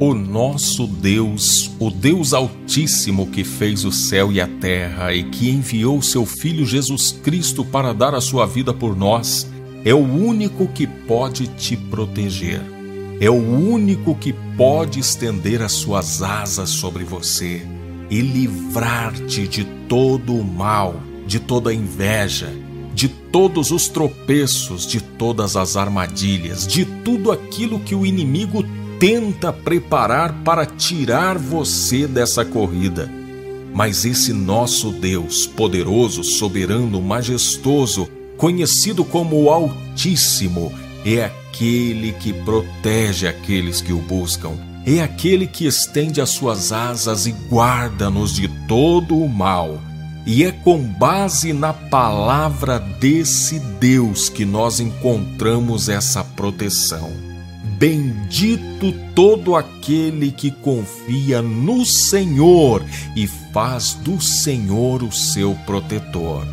O nosso Deus, o Deus Altíssimo que fez o céu e a terra e que enviou seu Filho Jesus Cristo para dar a sua vida por nós, é o único que pode te proteger. É o único que pode estender as suas asas sobre você e livrar-te de todo o mal, de toda a inveja, de todos os tropeços, de todas as armadilhas, de tudo aquilo que o inimigo tenta preparar para tirar você dessa corrida. Mas esse nosso Deus, poderoso, soberano, majestoso, conhecido como o Altíssimo, é aquele que protege aqueles que o buscam. É aquele que estende as suas asas e guarda-nos de todo o mal. E é com base na palavra desse Deus que nós encontramos essa proteção. Bendito todo aquele que confia no Senhor e faz do Senhor o seu protetor.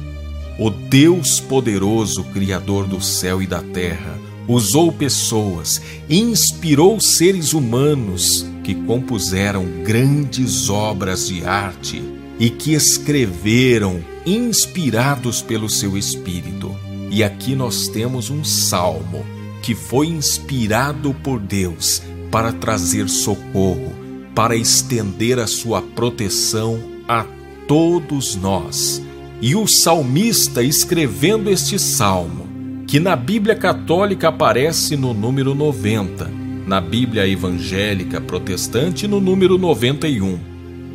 O Deus poderoso, Criador do céu e da terra, usou pessoas, inspirou seres humanos que compuseram grandes obras de arte e que escreveram inspirados pelo seu espírito. E aqui nós temos um salmo que foi inspirado por Deus para trazer socorro, para estender a sua proteção a todos nós. E o salmista escrevendo este salmo, que na Bíblia Católica aparece no número 90, na Bíblia Evangélica Protestante no número 91.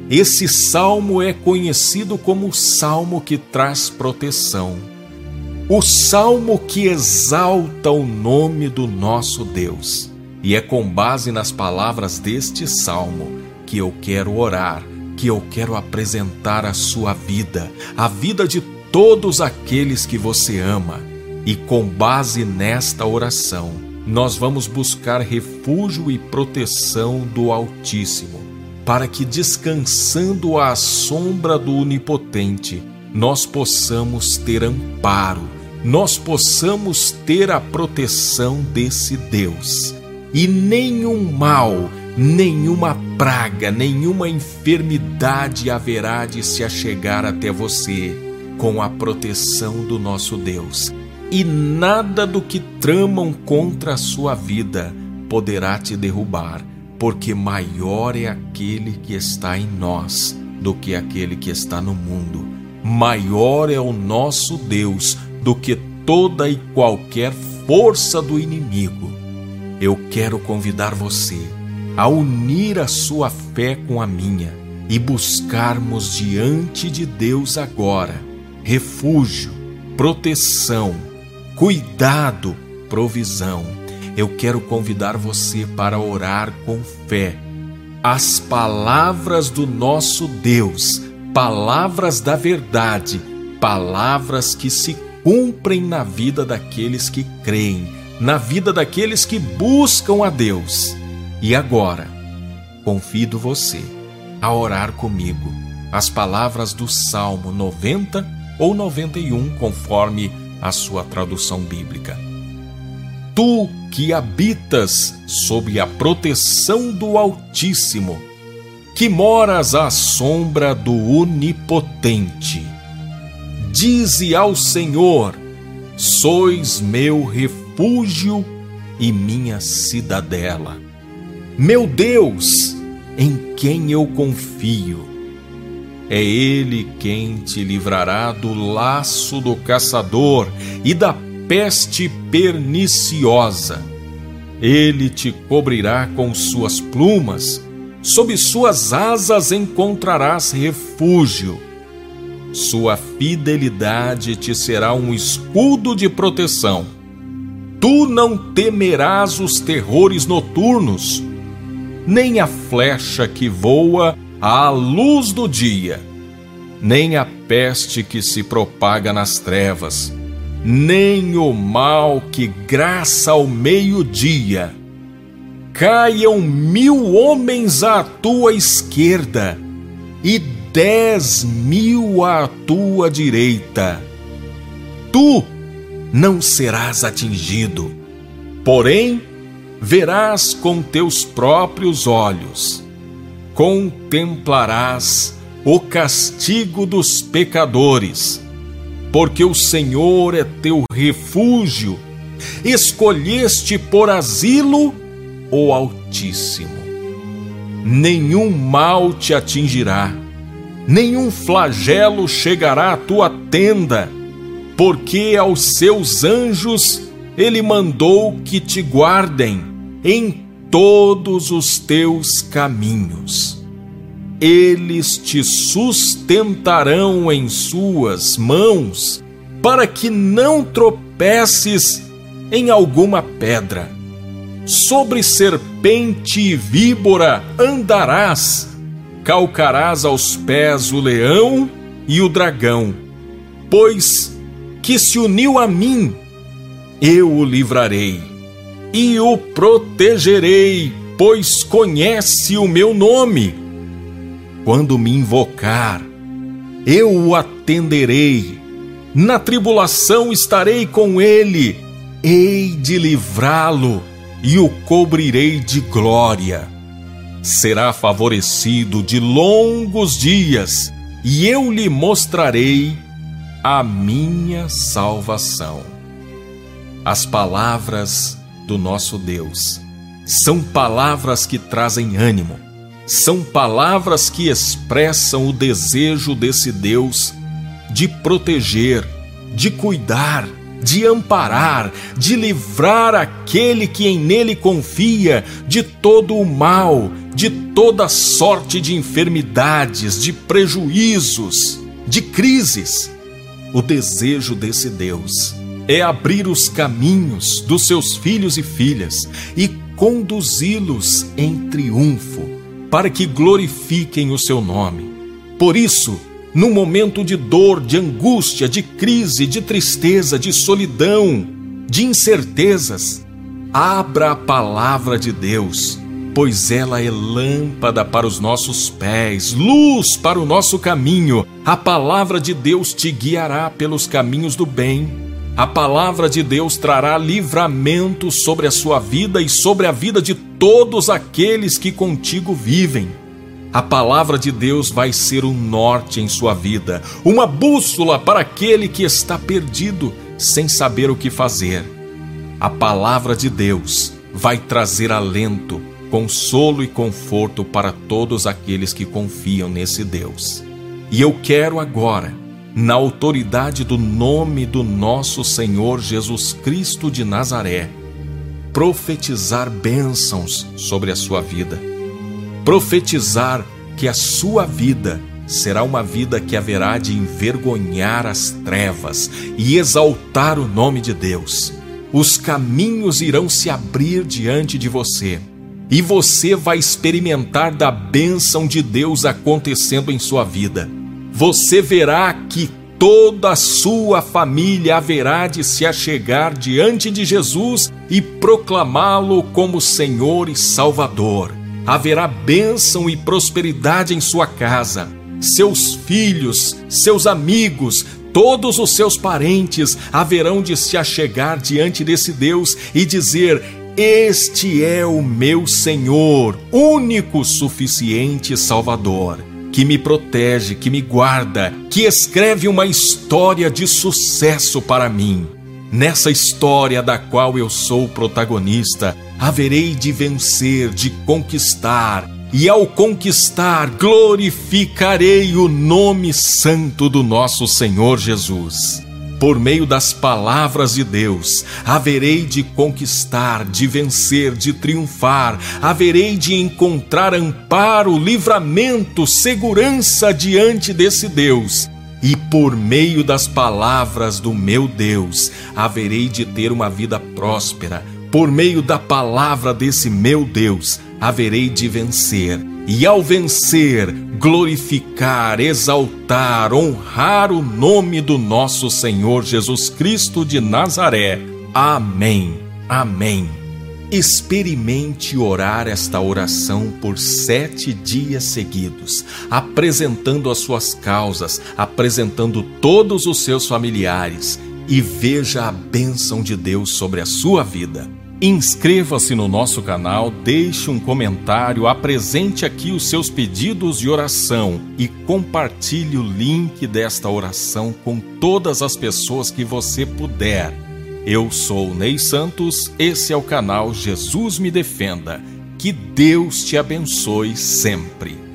Esse salmo é conhecido como o salmo que traz proteção o salmo que exalta o nome do nosso Deus. E é com base nas palavras deste salmo que eu quero orar, que eu quero apresentar a sua vida, a vida de todos aqueles que você ama. E com base nesta oração, nós vamos buscar refúgio e proteção do Altíssimo, para que descansando à sombra do Onipotente, nós possamos ter amparo nós possamos ter a proteção desse Deus e nenhum mal, nenhuma praga, nenhuma enfermidade haverá de se achegar até você com a proteção do nosso Deus. E nada do que tramam contra a sua vida poderá te derrubar, porque maior é aquele que está em nós do que aquele que está no mundo. Maior é o nosso Deus do que toda e qualquer força do inimigo. Eu quero convidar você a unir a sua fé com a minha e buscarmos diante de Deus agora refúgio, proteção, cuidado, provisão. Eu quero convidar você para orar com fé. As palavras do nosso Deus, palavras da verdade, palavras que se cumprem na vida daqueles que creem, na vida daqueles que buscam a Deus. E agora, convido você a orar comigo as palavras do Salmo 90 ou 91, conforme a sua tradução bíblica. Tu que habitas sob a proteção do Altíssimo, que moras à sombra do Onipotente Dize ao Senhor: Sois meu refúgio e minha cidadela. Meu Deus, em quem eu confio. É Ele quem te livrará do laço do caçador e da peste perniciosa. Ele te cobrirá com suas plumas, sob suas asas encontrarás refúgio sua fidelidade te será um escudo de proteção. Tu não temerás os terrores noturnos, nem a flecha que voa à luz do dia, nem a peste que se propaga nas trevas, nem o mal que graça ao meio-dia. Caiam mil homens à tua esquerda e dez mil à tua direita. Tu não serás atingido, porém, verás com teus próprios olhos, contemplarás o castigo dos pecadores, porque o Senhor é teu refúgio, escolheste por asilo o Altíssimo. Nenhum mal te atingirá, nenhum flagelo chegará à tua tenda, porque aos seus anjos ele mandou que te guardem em todos os teus caminhos. Eles te sustentarão em suas mãos, para que não tropeces em alguma pedra. Sobre serpente e víbora andarás, calcarás aos pés o leão e o dragão, pois que se uniu a mim eu o livrarei e o protegerei, pois conhece o meu nome. Quando me invocar, eu o atenderei. Na tribulação estarei com ele, hei de livrá-lo e o cobrirei de glória. Será favorecido de longos dias, e eu lhe mostrarei a minha salvação. As palavras do nosso Deus são palavras que trazem ânimo, são palavras que expressam o desejo desse Deus de proteger, de cuidar, de amparar, de livrar aquele que em nele confia de todo o mal, de toda sorte de enfermidades, de prejuízos, de crises. O desejo desse Deus é abrir os caminhos dos seus filhos e filhas e conduzi-los em triunfo, para que glorifiquem o seu nome. Por isso, num momento de dor, de angústia, de crise, de tristeza, de solidão, de incertezas, abra a palavra de Deus, pois ela é lâmpada para os nossos pés, luz para o nosso caminho. A palavra de Deus te guiará pelos caminhos do bem a palavra de Deus trará livramento sobre a sua vida e sobre a vida de todos aqueles que contigo vivem. A palavra de Deus vai ser um norte em sua vida, uma bússola para aquele que está perdido, sem saber o que fazer. A palavra de Deus vai trazer alento, consolo e conforto para todos aqueles que confiam nesse Deus. E eu quero agora na autoridade do nome do nosso Senhor Jesus Cristo de Nazaré, profetizar bênçãos sobre a sua vida, profetizar que a sua vida será uma vida que haverá de envergonhar as trevas e exaltar o nome de Deus. Os caminhos irão se abrir diante de você. E você vai experimentar da bênção de Deus acontecendo em sua vida você verá que toda a sua família haverá de se achegar diante de Jesus e proclamá-lo como Senhor e Salvador. Haverá bênção e prosperidade em sua casa. Seus filhos, seus amigos, todos os seus parentes haverão de se achegar diante desse Deus e dizer: Este é o meu Senhor, único, suficiente Salvador que me protege, que me guarda, que escreve uma história de sucesso para mim. Nessa história da qual eu sou protagonista, haverei de vencer, de conquistar, e ao conquistar, glorificarei o nome santo do nosso Senhor Jesus. Por meio das palavras de Deus, haverei de conquistar, de vencer, de triunfar, haverei de encontrar amparo, livramento, segurança diante desse Deus. E por meio das palavras do meu Deus, haverei de ter uma vida próspera. Por meio da palavra desse meu Deus, haverei de vencer e ao vencer, glorificar, exaltar, honrar o nome do nosso Senhor Jesus Cristo de Nazaré. Amém. Amém. Experimente orar esta oração por sete dias seguidos, apresentando as suas causas, apresentando todos os seus familiares, e veja a bênção de Deus sobre a sua vida. Inscreva-se no nosso canal, deixe um comentário, apresente aqui os seus pedidos de oração e compartilhe o link desta oração com todas as pessoas que você puder. Eu sou Ney Santos, esse é o canal Jesus Me Defenda. Que Deus te abençoe sempre.